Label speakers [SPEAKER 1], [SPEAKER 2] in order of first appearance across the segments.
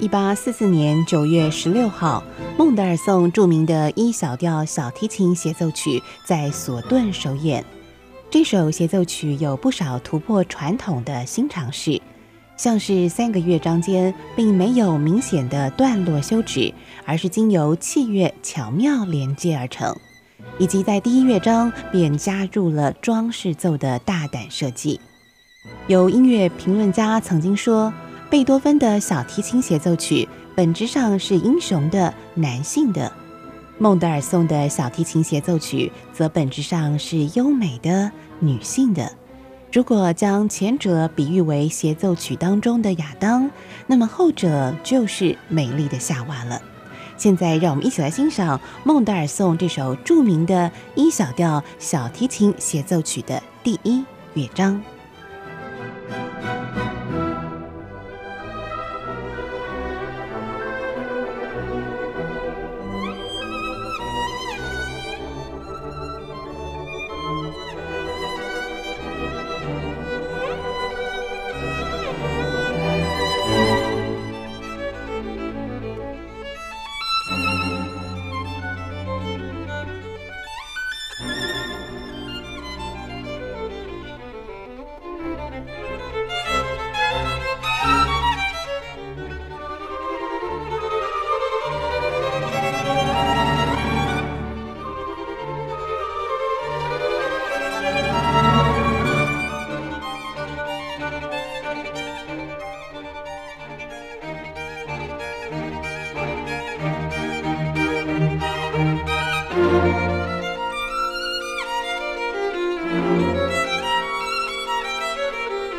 [SPEAKER 1] 一八四四年九月十六号，孟德尔颂著名的《一小调小提琴协奏曲》在索顿首演。这首协奏曲有不少突破传统的新尝试，像是三个乐章间并没有明显的段落休止，而是经由器乐巧妙连接而成，以及在第一乐章便加入了装饰奏的大胆设计。有音乐评论家曾经说。贝多芬的小提琴协奏曲本质上是英雄的、男性的；孟德尔颂的小提琴协奏曲则本质上是优美的、女性的。如果将前者比喻为协奏曲当中的亚当，那么后者就是美丽的夏娃了。现在，让我们一起来欣赏孟德尔颂这首著名的《一小调小提琴协奏曲》的第一乐章。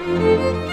[SPEAKER 1] Música